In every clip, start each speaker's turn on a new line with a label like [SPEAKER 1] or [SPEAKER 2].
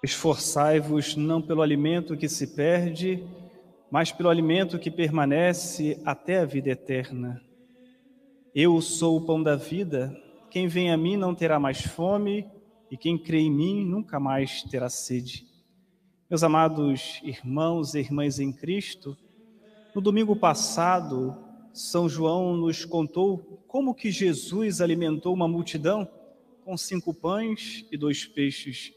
[SPEAKER 1] Esforçai-vos não pelo alimento que se perde, mas pelo alimento que permanece até a vida eterna. Eu sou o pão da vida, quem vem a mim não terá mais fome, e quem crê em mim nunca mais terá sede. Meus amados irmãos e irmãs em Cristo, no domingo passado, São João nos contou como que Jesus alimentou uma multidão com cinco pães e dois peixes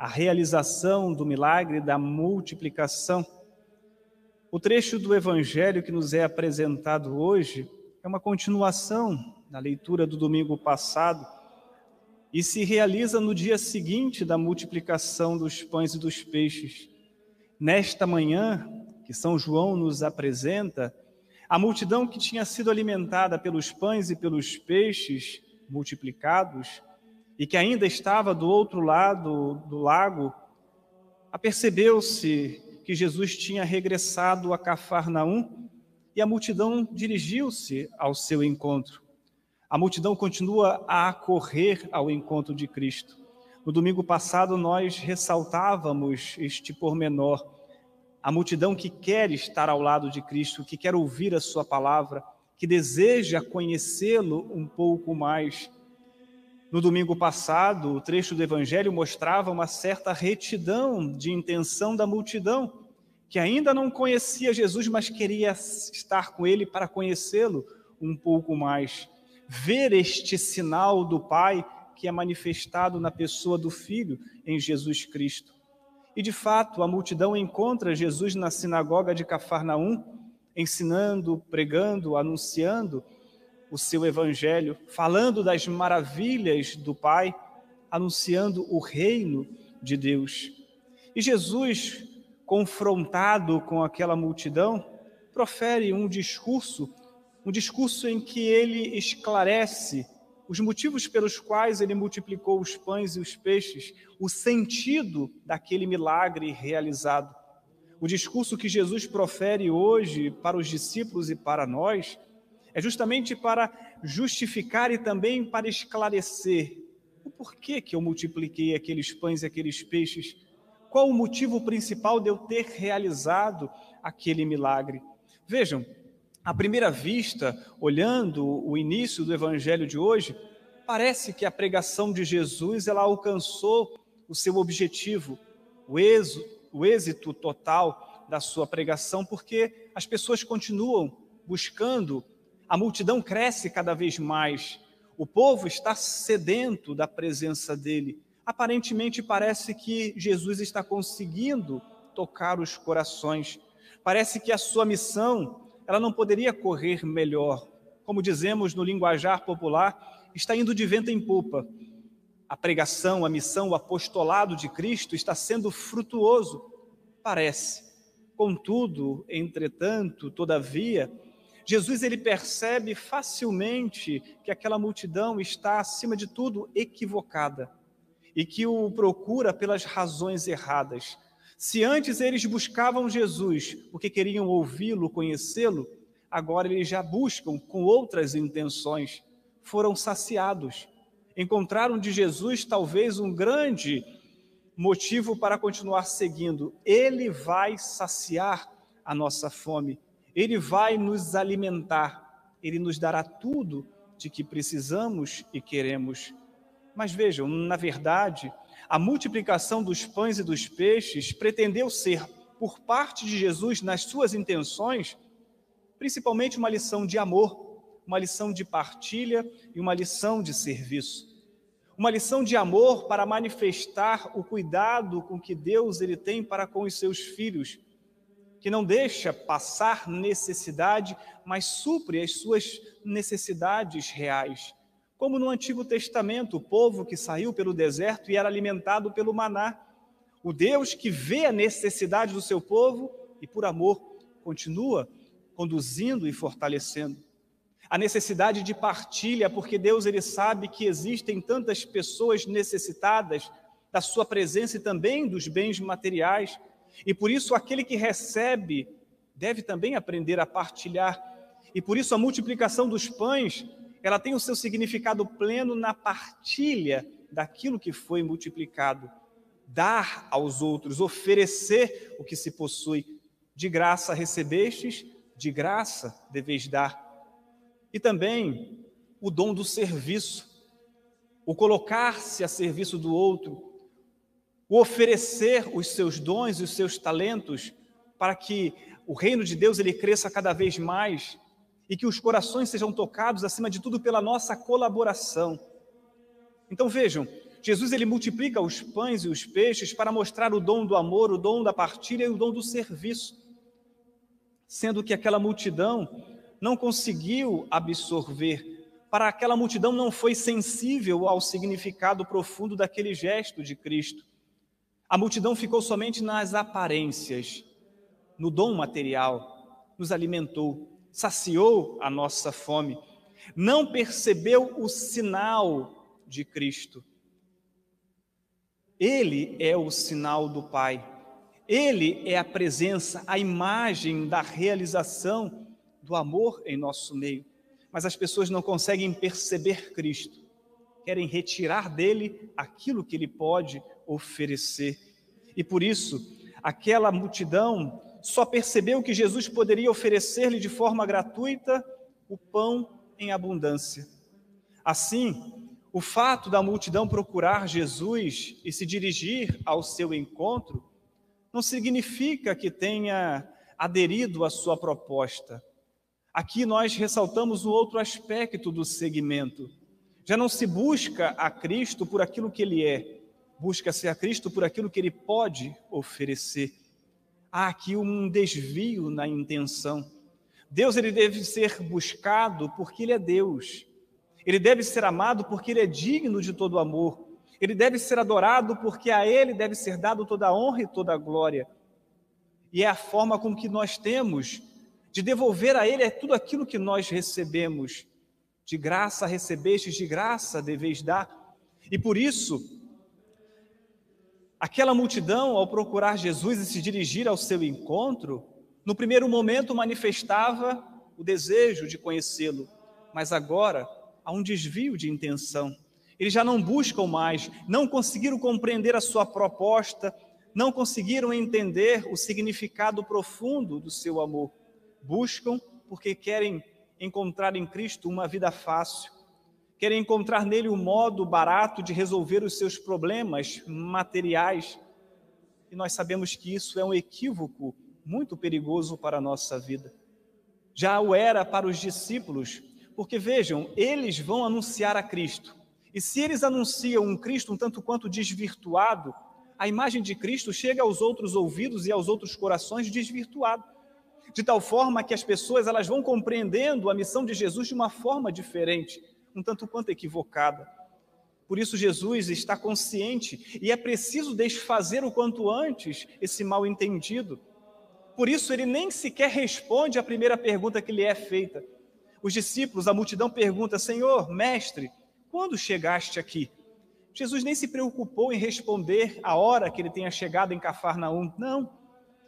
[SPEAKER 1] a realização do milagre da multiplicação. O trecho do evangelho que nos é apresentado hoje é uma continuação da leitura do domingo passado e se realiza no dia seguinte da multiplicação dos pães e dos peixes. Nesta manhã, que São João nos apresenta, a multidão que tinha sido alimentada pelos pães e pelos peixes multiplicados e que ainda estava do outro lado do lago, apercebeu-se que Jesus tinha regressado a Cafarnaum e a multidão dirigiu-se ao seu encontro. A multidão continua a correr ao encontro de Cristo. No domingo passado, nós ressaltávamos este pormenor. A multidão que quer estar ao lado de Cristo, que quer ouvir a Sua palavra, que deseja conhecê-lo um pouco mais. No domingo passado, o trecho do Evangelho mostrava uma certa retidão de intenção da multidão, que ainda não conhecia Jesus, mas queria estar com ele para conhecê-lo um pouco mais. Ver este sinal do Pai que é manifestado na pessoa do Filho em Jesus Cristo. E de fato, a multidão encontra Jesus na sinagoga de Cafarnaum, ensinando, pregando, anunciando o seu evangelho, falando das maravilhas do Pai, anunciando o reino de Deus. E Jesus, confrontado com aquela multidão, profere um discurso, um discurso em que ele esclarece os motivos pelos quais ele multiplicou os pães e os peixes, o sentido daquele milagre realizado. O discurso que Jesus profere hoje para os discípulos e para nós é justamente para justificar e também para esclarecer o porquê que eu multipliquei aqueles pães e aqueles peixes. Qual o motivo principal de eu ter realizado aquele milagre? Vejam, à primeira vista, olhando o início do evangelho de hoje, parece que a pregação de Jesus ela alcançou o seu objetivo, o êxito, o êxito total da sua pregação, porque as pessoas continuam buscando a multidão cresce cada vez mais. O povo está sedento da presença dele. Aparentemente parece que Jesus está conseguindo tocar os corações. Parece que a sua missão, ela não poderia correr melhor. Como dizemos no linguajar popular, está indo de vento em popa. A pregação, a missão, o apostolado de Cristo está sendo frutuoso, parece. Contudo, entretanto, todavia, Jesus ele percebe facilmente que aquela multidão está acima de tudo equivocada e que o procura pelas razões erradas. Se antes eles buscavam Jesus porque queriam ouvi-lo, conhecê-lo, agora eles já buscam com outras intenções. Foram saciados. Encontraram de Jesus talvez um grande motivo para continuar seguindo. Ele vai saciar a nossa fome. Ele vai nos alimentar, ele nos dará tudo de que precisamos e queremos. Mas vejam, na verdade, a multiplicação dos pães e dos peixes pretendeu ser, por parte de Jesus, nas suas intenções, principalmente uma lição de amor, uma lição de partilha e uma lição de serviço. Uma lição de amor para manifestar o cuidado com que Deus ele tem para com os seus filhos que não deixa passar necessidade, mas supre as suas necessidades reais. Como no Antigo Testamento, o povo que saiu pelo deserto e era alimentado pelo maná. O Deus que vê a necessidade do seu povo e, por amor, continua conduzindo e fortalecendo. A necessidade de partilha, porque Deus ele sabe que existem tantas pessoas necessitadas da sua presença e também dos bens materiais e por isso, aquele que recebe deve também aprender a partilhar. E por isso, a multiplicação dos pães, ela tem o seu significado pleno na partilha daquilo que foi multiplicado. dar aos outros, oferecer o que se possui. De graça recebestes, de graça deveis dar. E também o dom do serviço, o colocar-se a serviço do outro, o oferecer os seus dons e os seus talentos para que o reino de Deus ele cresça cada vez mais e que os corações sejam tocados acima de tudo pela nossa colaboração. Então vejam, Jesus ele multiplica os pães e os peixes para mostrar o dom do amor, o dom da partilha e o dom do serviço. Sendo que aquela multidão não conseguiu absorver, para aquela multidão não foi sensível ao significado profundo daquele gesto de Cristo. A multidão ficou somente nas aparências, no dom material, nos alimentou, saciou a nossa fome, não percebeu o sinal de Cristo. Ele é o sinal do Pai. Ele é a presença, a imagem da realização do amor em nosso meio. Mas as pessoas não conseguem perceber Cristo. Querem retirar dele aquilo que ele pode oferecer. E por isso, aquela multidão só percebeu que Jesus poderia oferecer-lhe de forma gratuita o pão em abundância. Assim, o fato da multidão procurar Jesus e se dirigir ao seu encontro não significa que tenha aderido à sua proposta. Aqui nós ressaltamos um outro aspecto do segmento. Já não se busca a Cristo por aquilo que ele é, busca-se a Cristo por aquilo que ele pode oferecer. Há aqui um desvio na intenção. Deus ele deve ser buscado porque ele é Deus. Ele deve ser amado porque ele é digno de todo amor. Ele deve ser adorado porque a ele deve ser dado toda a honra e toda a glória. E é a forma com que nós temos de devolver a ele é tudo aquilo que nós recebemos. De graça recebestes, de graça deveis dar. E por isso, aquela multidão, ao procurar Jesus e se dirigir ao seu encontro, no primeiro momento manifestava o desejo de conhecê-lo, mas agora há um desvio de intenção. Eles já não buscam mais, não conseguiram compreender a sua proposta, não conseguiram entender o significado profundo do seu amor. Buscam porque querem encontrar em Cristo uma vida fácil, querem encontrar nele um modo barato de resolver os seus problemas materiais. E nós sabemos que isso é um equívoco muito perigoso para a nossa vida. Já o era para os discípulos, porque vejam, eles vão anunciar a Cristo. E se eles anunciam um Cristo um tanto quanto desvirtuado, a imagem de Cristo chega aos outros ouvidos e aos outros corações desvirtuado. De tal forma que as pessoas elas vão compreendendo a missão de Jesus de uma forma diferente, um tanto quanto equivocada. Por isso Jesus está consciente e é preciso desfazer o quanto antes esse mal entendido. Por isso ele nem sequer responde à primeira pergunta que lhe é feita. Os discípulos, a multidão pergunta: Senhor, mestre, quando chegaste aqui? Jesus nem se preocupou em responder a hora que ele tenha chegado em Cafarnaum. Não.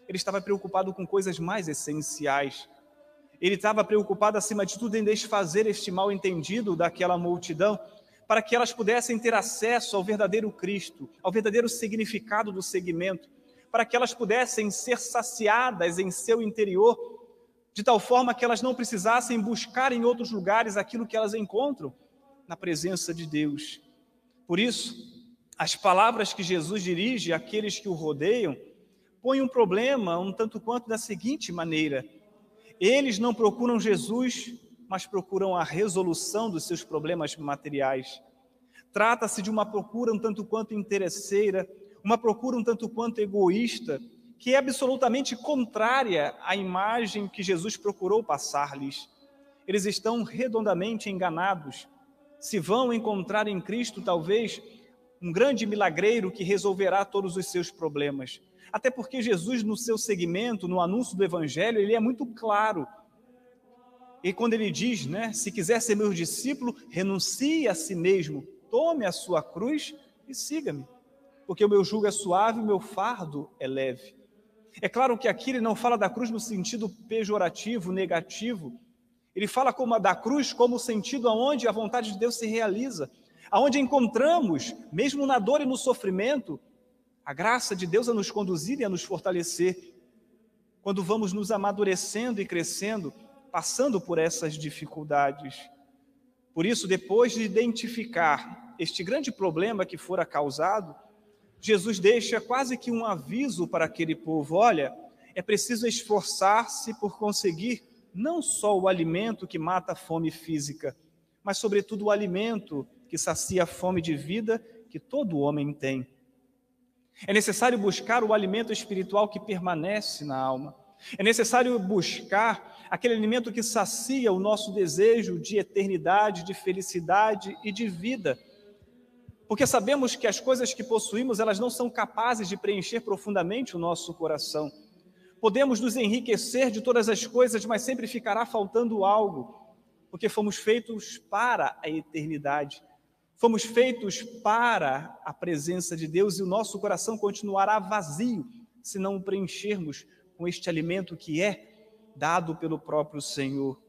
[SPEAKER 1] Ele estava preocupado com coisas mais essenciais. Ele estava preocupado, acima de tudo, em desfazer este mal entendido daquela multidão, para que elas pudessem ter acesso ao verdadeiro Cristo, ao verdadeiro significado do segmento, para que elas pudessem ser saciadas em seu interior de tal forma que elas não precisassem buscar em outros lugares aquilo que elas encontram na presença de Deus. Por isso, as palavras que Jesus dirige àqueles que o rodeiam põem um problema um tanto quanto da seguinte maneira: eles não procuram Jesus, mas procuram a resolução dos seus problemas materiais. Trata-se de uma procura um tanto quanto interesseira, uma procura um tanto quanto egoísta, que é absolutamente contrária à imagem que Jesus procurou passar-lhes. Eles estão redondamente enganados. Se vão encontrar em Cristo, talvez, um grande milagreiro que resolverá todos os seus problemas. Até porque Jesus, no seu segmento, no anúncio do Evangelho, ele é muito claro. E quando ele diz, né, se quiser ser meu discípulo, renuncie a si mesmo, tome a sua cruz e siga-me. Porque o meu jugo é suave, o meu fardo é leve. É claro que aqui ele não fala da cruz no sentido pejorativo, negativo. Ele fala como da cruz como o sentido aonde a vontade de Deus se realiza, aonde encontramos, mesmo na dor e no sofrimento, A graça de Deus a nos conduzir e a nos fortalecer quando vamos nos amadurecendo e crescendo, passando por essas dificuldades. Por isso, depois de identificar este grande problema que fora causado, Jesus deixa quase que um aviso para aquele povo: olha, é preciso esforçar-se por conseguir não só o alimento que mata a fome física, mas, sobretudo, o alimento que sacia a fome de vida que todo homem tem. É necessário buscar o alimento espiritual que permanece na alma. É necessário buscar aquele alimento que sacia o nosso desejo de eternidade, de felicidade e de vida. Porque sabemos que as coisas que possuímos, elas não são capazes de preencher profundamente o nosso coração. Podemos nos enriquecer de todas as coisas, mas sempre ficará faltando algo, porque fomos feitos para a eternidade. Fomos feitos para a presença de Deus e o nosso coração continuará vazio se não o preenchermos com este alimento que é dado pelo próprio Senhor.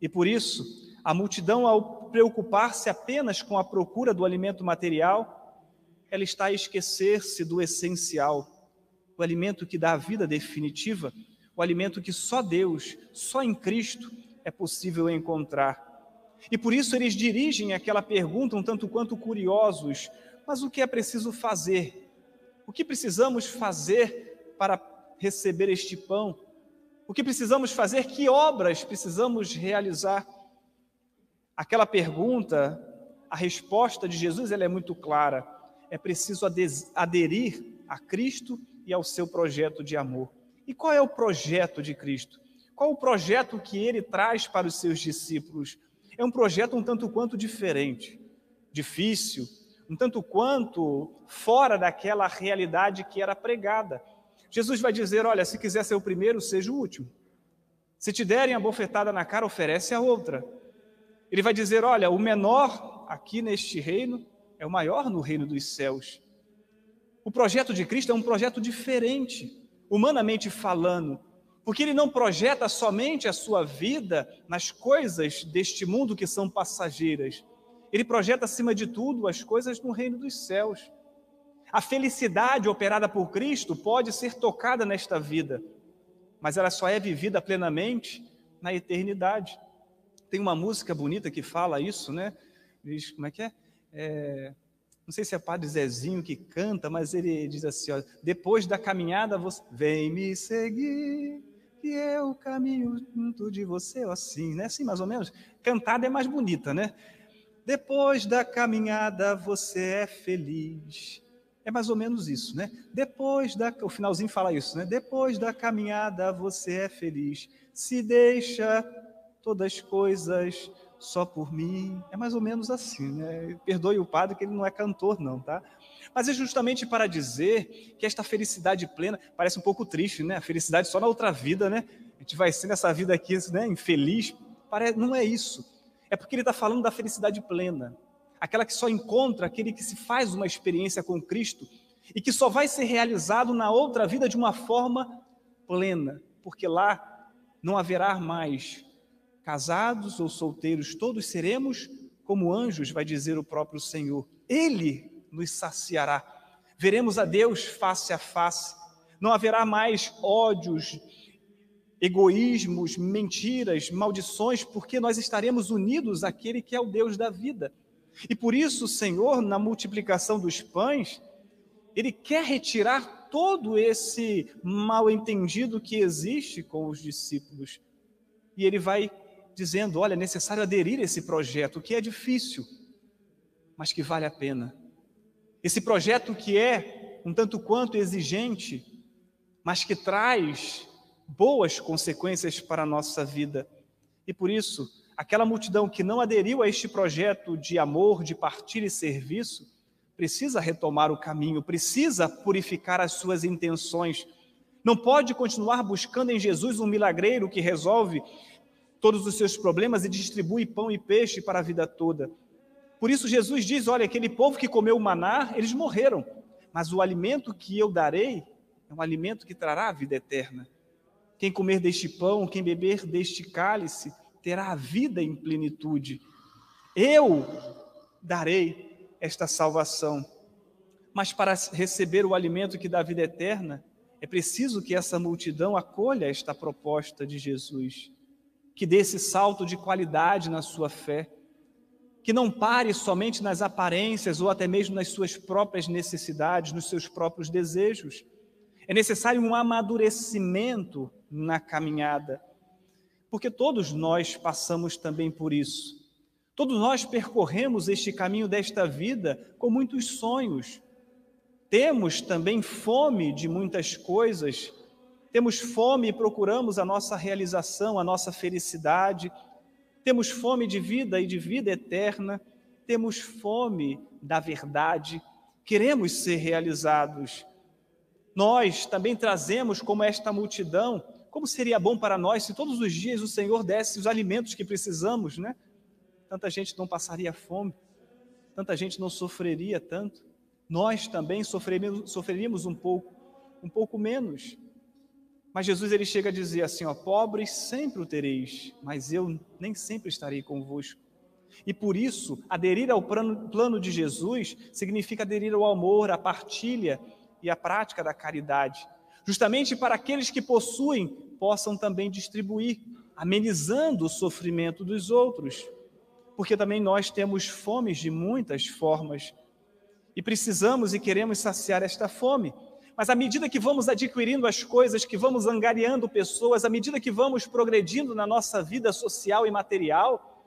[SPEAKER 1] E por isso, a multidão, ao preocupar-se apenas com a procura do alimento material, ela está a esquecer-se do essencial, o alimento que dá a vida definitiva, o alimento que só Deus, só em Cristo é possível encontrar. E por isso eles dirigem aquela pergunta um tanto quanto curiosos: mas o que é preciso fazer? O que precisamos fazer para receber este pão? O que precisamos fazer? Que obras precisamos realizar? Aquela pergunta, a resposta de Jesus ela é muito clara. É preciso aderir a Cristo e ao seu projeto de amor. E qual é o projeto de Cristo? Qual o projeto que ele traz para os seus discípulos? É um projeto um tanto quanto diferente, difícil, um tanto quanto fora daquela realidade que era pregada. Jesus vai dizer: Olha, se quiser ser o primeiro, seja o último. Se te derem a bofetada na cara, oferece a outra. Ele vai dizer: Olha, o menor aqui neste reino é o maior no reino dos céus. O projeto de Cristo é um projeto diferente, humanamente falando, porque ele não projeta somente a sua vida nas coisas deste mundo que são passageiras. Ele projeta, acima de tudo, as coisas no reino dos céus. A felicidade operada por Cristo pode ser tocada nesta vida, mas ela só é vivida plenamente na eternidade. Tem uma música bonita que fala isso, né? Diz, como é que é? é não sei se é Padre Zezinho que canta, mas ele diz assim: ó, depois da caminhada, você vem me seguir que eu caminho junto de você, assim, né? Assim, mais ou menos. Cantada é mais bonita, né? Depois da caminhada você é feliz. É mais ou menos isso, né? Depois da. O finalzinho fala isso, né? Depois da caminhada você é feliz. Se deixa todas as coisas só por mim. É mais ou menos assim, né? Perdoe o padre que ele não é cantor, não, tá? Mas é justamente para dizer que esta felicidade plena parece um pouco triste, né? A felicidade só na outra vida, né? A gente vai ser nessa vida aqui, né? Infeliz. Parece, não é isso. É porque ele está falando da felicidade plena, aquela que só encontra aquele que se faz uma experiência com Cristo e que só vai ser realizado na outra vida de uma forma plena, porque lá não haverá mais casados ou solteiros, todos seremos como anjos, vai dizer o próprio Senhor. Ele nos saciará. Veremos a Deus face a face. Não haverá mais ódios, egoísmos, mentiras, maldições, porque nós estaremos unidos àquele que é o Deus da vida. E por isso, o Senhor, na multiplicação dos pães, ele quer retirar todo esse mal entendido que existe com os discípulos. E ele vai dizendo: olha, é necessário aderir a esse projeto, que é difícil, mas que vale a pena. Esse projeto que é um tanto quanto exigente, mas que traz boas consequências para a nossa vida. E por isso, aquela multidão que não aderiu a este projeto de amor, de partilha e serviço, precisa retomar o caminho, precisa purificar as suas intenções. Não pode continuar buscando em Jesus um milagreiro que resolve todos os seus problemas e distribui pão e peixe para a vida toda. Por isso Jesus diz: olha, aquele povo que comeu o maná, eles morreram, mas o alimento que eu darei é um alimento que trará a vida eterna. Quem comer deste pão, quem beber deste cálice, terá a vida em plenitude. Eu darei esta salvação. Mas para receber o alimento que dá vida eterna, é preciso que essa multidão acolha esta proposta de Jesus, que dê esse salto de qualidade na sua fé, que não pare somente nas aparências ou até mesmo nas suas próprias necessidades, nos seus próprios desejos. É necessário um amadurecimento na caminhada, porque todos nós passamos também por isso. Todos nós percorremos este caminho desta vida com muitos sonhos. Temos também fome de muitas coisas, temos fome e procuramos a nossa realização, a nossa felicidade, temos fome de vida e de vida eterna, temos fome da verdade, queremos ser realizados. Nós também trazemos, como esta multidão, como seria bom para nós se todos os dias o Senhor desse os alimentos que precisamos, né? Tanta gente não passaria fome, tanta gente não sofreria tanto. Nós também sofreríamos, sofreríamos um pouco, um pouco menos. Mas Jesus ele chega a dizer assim, ó, pobres sempre o tereis, mas eu nem sempre estarei convosco. E por isso, aderir ao plano, de Jesus significa aderir ao amor, à partilha e à prática da caridade, justamente para aqueles que possuem possam também distribuir, amenizando o sofrimento dos outros, porque também nós temos fomes de muitas formas e precisamos e queremos saciar esta fome. Mas à medida que vamos adquirindo as coisas, que vamos angariando pessoas, à medida que vamos progredindo na nossa vida social e material,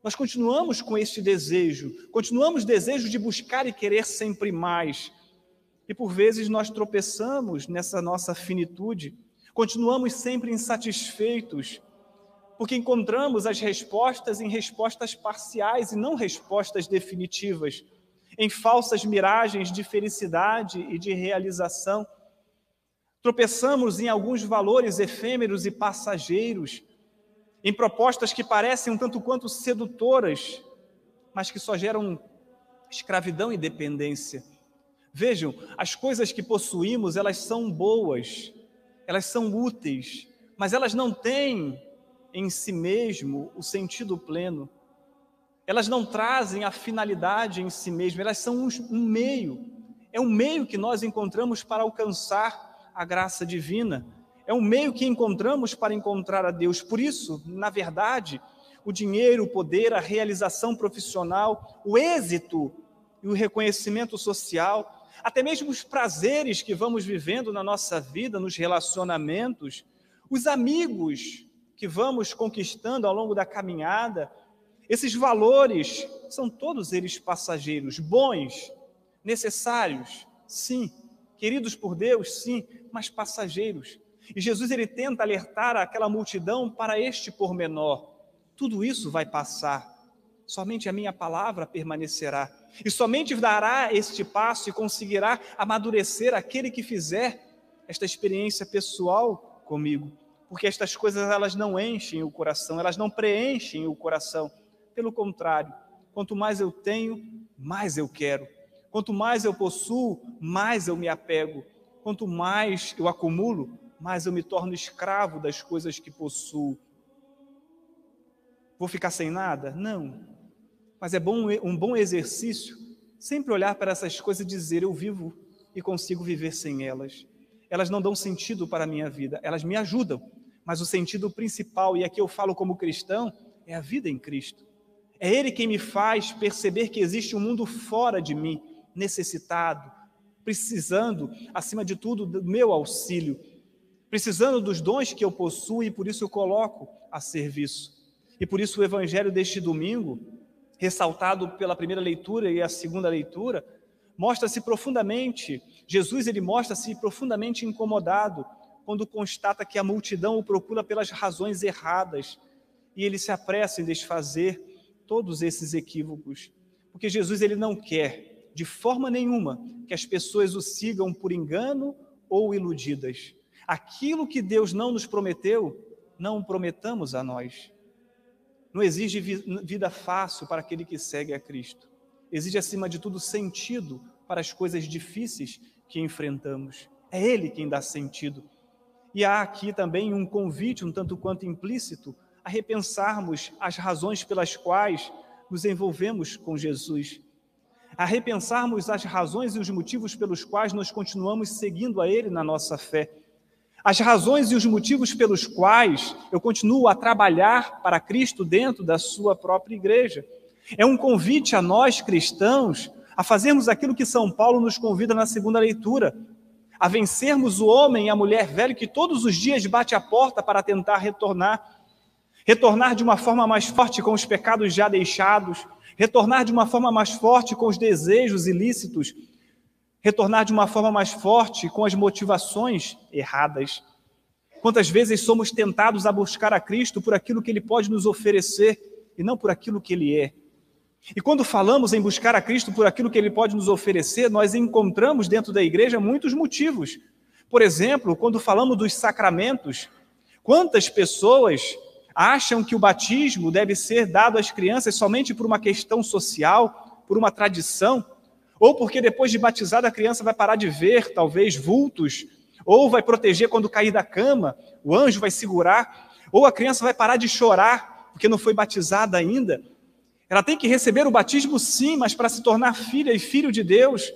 [SPEAKER 1] nós continuamos com este desejo, continuamos desejo de buscar e querer sempre mais. E por vezes nós tropeçamos nessa nossa finitude, continuamos sempre insatisfeitos, porque encontramos as respostas em respostas parciais e não respostas definitivas em falsas miragens de felicidade e de realização. Tropeçamos em alguns valores efêmeros e passageiros, em propostas que parecem um tanto quanto sedutoras, mas que só geram escravidão e dependência. Vejam, as coisas que possuímos, elas são boas, elas são úteis, mas elas não têm em si mesmo o sentido pleno elas não trazem a finalidade em si mesmas, elas são um meio. É um meio que nós encontramos para alcançar a graça divina. É um meio que encontramos para encontrar a Deus. Por isso, na verdade, o dinheiro, o poder, a realização profissional, o êxito e o reconhecimento social, até mesmo os prazeres que vamos vivendo na nossa vida, nos relacionamentos, os amigos que vamos conquistando ao longo da caminhada, esses valores são todos eles passageiros, bons, necessários, sim, queridos por Deus, sim, mas passageiros. E Jesus ele tenta alertar aquela multidão para este pormenor. Tudo isso vai passar. Somente a minha palavra permanecerá. E somente dará este passo e conseguirá amadurecer aquele que fizer esta experiência pessoal comigo. Porque estas coisas elas não enchem o coração, elas não preenchem o coração pelo contrário, quanto mais eu tenho, mais eu quero. Quanto mais eu possuo, mais eu me apego. Quanto mais eu acumulo, mais eu me torno escravo das coisas que possuo. Vou ficar sem nada? Não. Mas é bom, um bom exercício sempre olhar para essas coisas e dizer: eu vivo e consigo viver sem elas. Elas não dão sentido para a minha vida, elas me ajudam, mas o sentido principal, e aqui eu falo como cristão, é a vida em Cristo. É Ele quem me faz perceber que existe um mundo fora de mim, necessitado, precisando, acima de tudo, do meu auxílio, precisando dos dons que eu possuo e por isso eu coloco a serviço. E por isso o evangelho deste domingo, ressaltado pela primeira leitura e a segunda leitura, mostra-se profundamente, Jesus ele mostra-se profundamente incomodado quando constata que a multidão o procura pelas razões erradas e ele se apressa em desfazer todos esses equívocos, porque Jesus ele não quer de forma nenhuma que as pessoas o sigam por engano ou iludidas. Aquilo que Deus não nos prometeu, não prometamos a nós. Não exige vida fácil para aquele que segue a Cristo. Exige, acima de tudo, sentido para as coisas difíceis que enfrentamos. É Ele quem dá sentido. E há aqui também um convite, um tanto quanto implícito, a repensarmos as razões pelas quais nos envolvemos com Jesus. a repensarmos as razões e os motivos pelos quais nós continuamos seguindo a Ele na nossa fé. As razões e os motivos pelos quais eu continuo a trabalhar para Cristo dentro da Sua própria igreja. É um convite a nós cristãos a fazermos aquilo que São Paulo nos convida na segunda leitura, a vencermos o homem e a mulher velho que todos os dias bate a porta para tentar retornar. Retornar de uma forma mais forte com os pecados já deixados, retornar de uma forma mais forte com os desejos ilícitos, retornar de uma forma mais forte com as motivações erradas. Quantas vezes somos tentados a buscar a Cristo por aquilo que Ele pode nos oferecer e não por aquilo que Ele é. E quando falamos em buscar a Cristo por aquilo que Ele pode nos oferecer, nós encontramos dentro da igreja muitos motivos. Por exemplo, quando falamos dos sacramentos, quantas pessoas acham que o batismo deve ser dado às crianças somente por uma questão social, por uma tradição, ou porque depois de batizada a criança vai parar de ver, talvez, vultos, ou vai proteger quando cair da cama, o anjo vai segurar, ou a criança vai parar de chorar porque não foi batizada ainda. Ela tem que receber o batismo, sim, mas para se tornar filha e filho de Deus,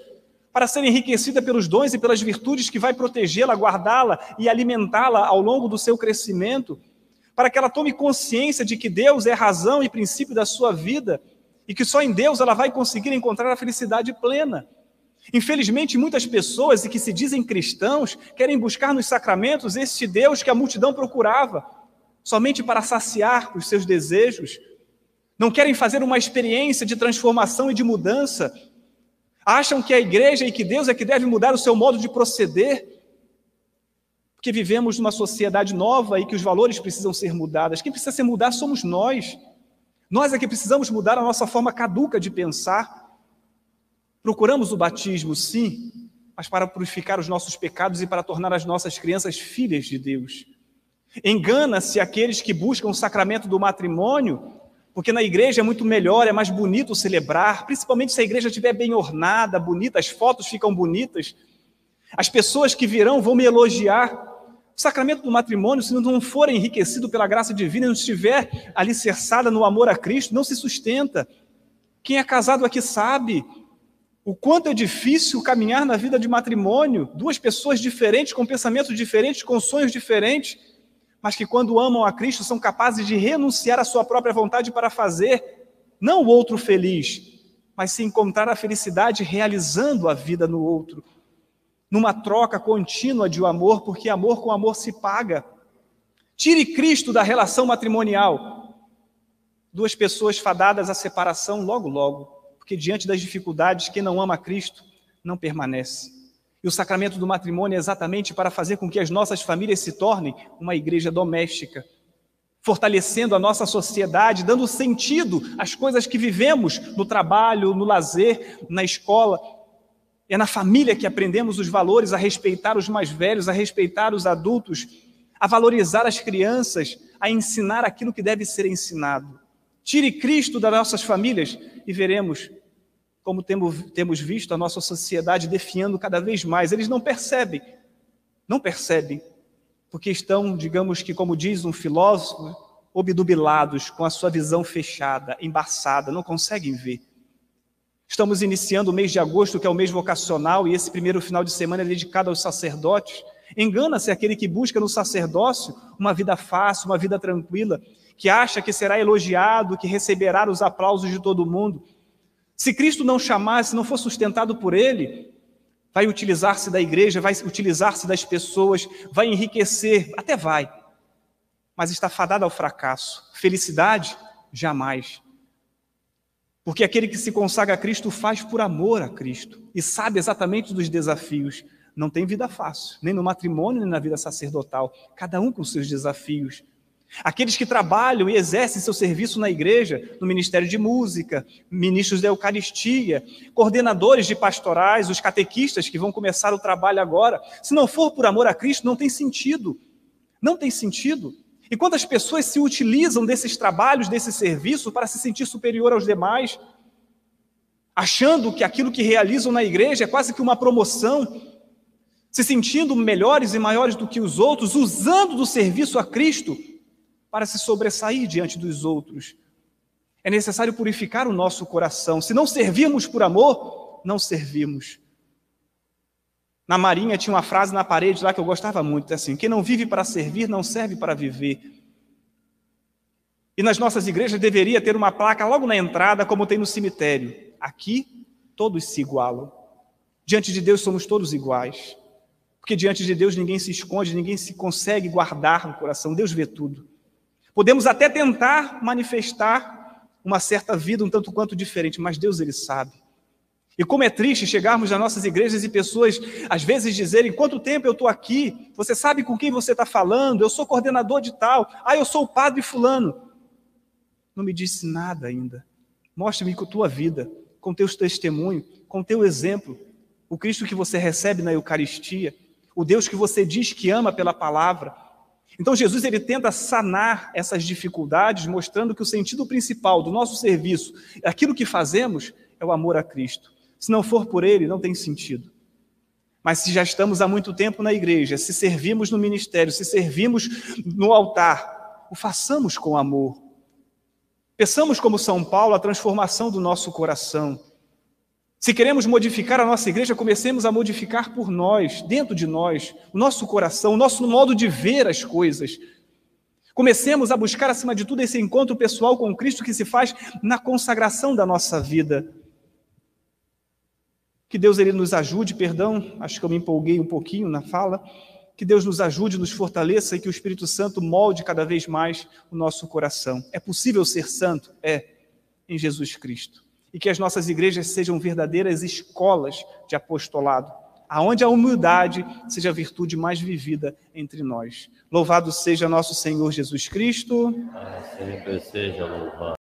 [SPEAKER 1] para ser enriquecida pelos dons e pelas virtudes que vai protegê-la, guardá-la e alimentá-la ao longo do seu crescimento para que ela tome consciência de que Deus é razão e princípio da sua vida e que só em Deus ela vai conseguir encontrar a felicidade plena. Infelizmente, muitas pessoas e que se dizem cristãos querem buscar nos sacramentos este Deus que a multidão procurava, somente para saciar os seus desejos. Não querem fazer uma experiência de transformação e de mudança. Acham que a igreja e que Deus é que deve mudar o seu modo de proceder porque vivemos numa sociedade nova e que os valores precisam ser mudados. Quem precisa ser mudado somos nós. Nós é que precisamos mudar a nossa forma caduca de pensar. Procuramos o batismo, sim, mas para purificar os nossos pecados e para tornar as nossas crianças filhas de Deus. Engana-se aqueles que buscam o sacramento do matrimônio, porque na igreja é muito melhor, é mais bonito celebrar, principalmente se a igreja estiver bem ornada, bonita, as fotos ficam bonitas. As pessoas que virão vão me elogiar, o sacramento do matrimônio, se não for enriquecido pela graça divina, não estiver alicerçada no amor a Cristo, não se sustenta. Quem é casado aqui sabe o quanto é difícil caminhar na vida de matrimônio, duas pessoas diferentes, com pensamentos diferentes, com sonhos diferentes, mas que quando amam a Cristo são capazes de renunciar à sua própria vontade para fazer não o outro feliz, mas se encontrar a felicidade realizando a vida no outro numa troca contínua de amor, porque amor com amor se paga. Tire Cristo da relação matrimonial. Duas pessoas fadadas à separação logo, logo, porque diante das dificuldades, quem não ama Cristo não permanece. E o sacramento do matrimônio é exatamente para fazer com que as nossas famílias se tornem uma igreja doméstica, fortalecendo a nossa sociedade, dando sentido às coisas que vivemos no trabalho, no lazer, na escola, é na família que aprendemos os valores, a respeitar os mais velhos, a respeitar os adultos, a valorizar as crianças, a ensinar aquilo que deve ser ensinado. Tire Cristo das nossas famílias e veremos como temos visto a nossa sociedade definhando cada vez mais. Eles não percebem, não percebem, porque estão, digamos que, como diz um filósofo, obdubilados, com a sua visão fechada, embaçada, não conseguem ver. Estamos iniciando o mês de agosto, que é o mês vocacional, e esse primeiro final de semana é dedicado aos sacerdotes. Engana-se aquele que busca no sacerdócio uma vida fácil, uma vida tranquila, que acha que será elogiado, que receberá os aplausos de todo mundo. Se Cristo não chamasse, se não for sustentado por Ele, vai utilizar-se da igreja, vai utilizar-se das pessoas, vai enriquecer, até vai, mas está fadado ao fracasso. Felicidade? Jamais. Porque aquele que se consagra a Cristo faz por amor a Cristo e sabe exatamente dos desafios. Não tem vida fácil, nem no matrimônio, nem na vida sacerdotal, cada um com seus desafios. Aqueles que trabalham e exercem seu serviço na igreja, no ministério de música, ministros da Eucaristia, coordenadores de pastorais, os catequistas que vão começar o trabalho agora, se não for por amor a Cristo, não tem sentido. Não tem sentido. E quantas pessoas se utilizam desses trabalhos, desse serviço, para se sentir superior aos demais, achando que aquilo que realizam na igreja é quase que uma promoção, se sentindo melhores e maiores do que os outros, usando do serviço a Cristo para se sobressair diante dos outros. É necessário purificar o nosso coração. Se não servirmos por amor, não servimos. Na Marinha tinha uma frase na parede lá que eu gostava muito, assim: quem não vive para servir não serve para viver. E nas nossas igrejas deveria ter uma placa logo na entrada, como tem no cemitério. Aqui todos se igualam. Diante de Deus somos todos iguais. Porque diante de Deus ninguém se esconde, ninguém se consegue guardar no coração. Deus vê tudo. Podemos até tentar manifestar uma certa vida um tanto quanto diferente, mas Deus ele sabe. E como é triste chegarmos nas nossas igrejas e pessoas às vezes dizerem: quanto tempo eu estou aqui? Você sabe com quem você está falando? Eu sou coordenador de tal. Ah, eu sou o padre Fulano. Não me disse nada ainda. Mostre-me com a tua vida, com teus testemunhos, com teu exemplo, o Cristo que você recebe na Eucaristia, o Deus que você diz que ama pela palavra. Então Jesus ele tenta sanar essas dificuldades, mostrando que o sentido principal do nosso serviço, aquilo que fazemos, é o amor a Cristo. Se não for por ele, não tem sentido. Mas se já estamos há muito tempo na igreja, se servimos no ministério, se servimos no altar, o façamos com amor. Peçamos como São Paulo a transformação do nosso coração. Se queremos modificar a nossa igreja, comecemos a modificar por nós, dentro de nós, o nosso coração, o nosso modo de ver as coisas. Comecemos a buscar, acima de tudo, esse encontro pessoal com Cristo que se faz na consagração da nossa vida. Que Deus ele nos ajude, perdão, acho que eu me empolguei um pouquinho na fala. Que Deus nos ajude, nos fortaleça e que o Espírito Santo molde cada vez mais o nosso coração. É possível ser santo? É, em Jesus Cristo. E que as nossas igrejas sejam verdadeiras escolas de apostolado, aonde a humildade seja a virtude mais vivida entre nós. Louvado seja nosso Senhor Jesus Cristo.
[SPEAKER 2] sempre seja louvado.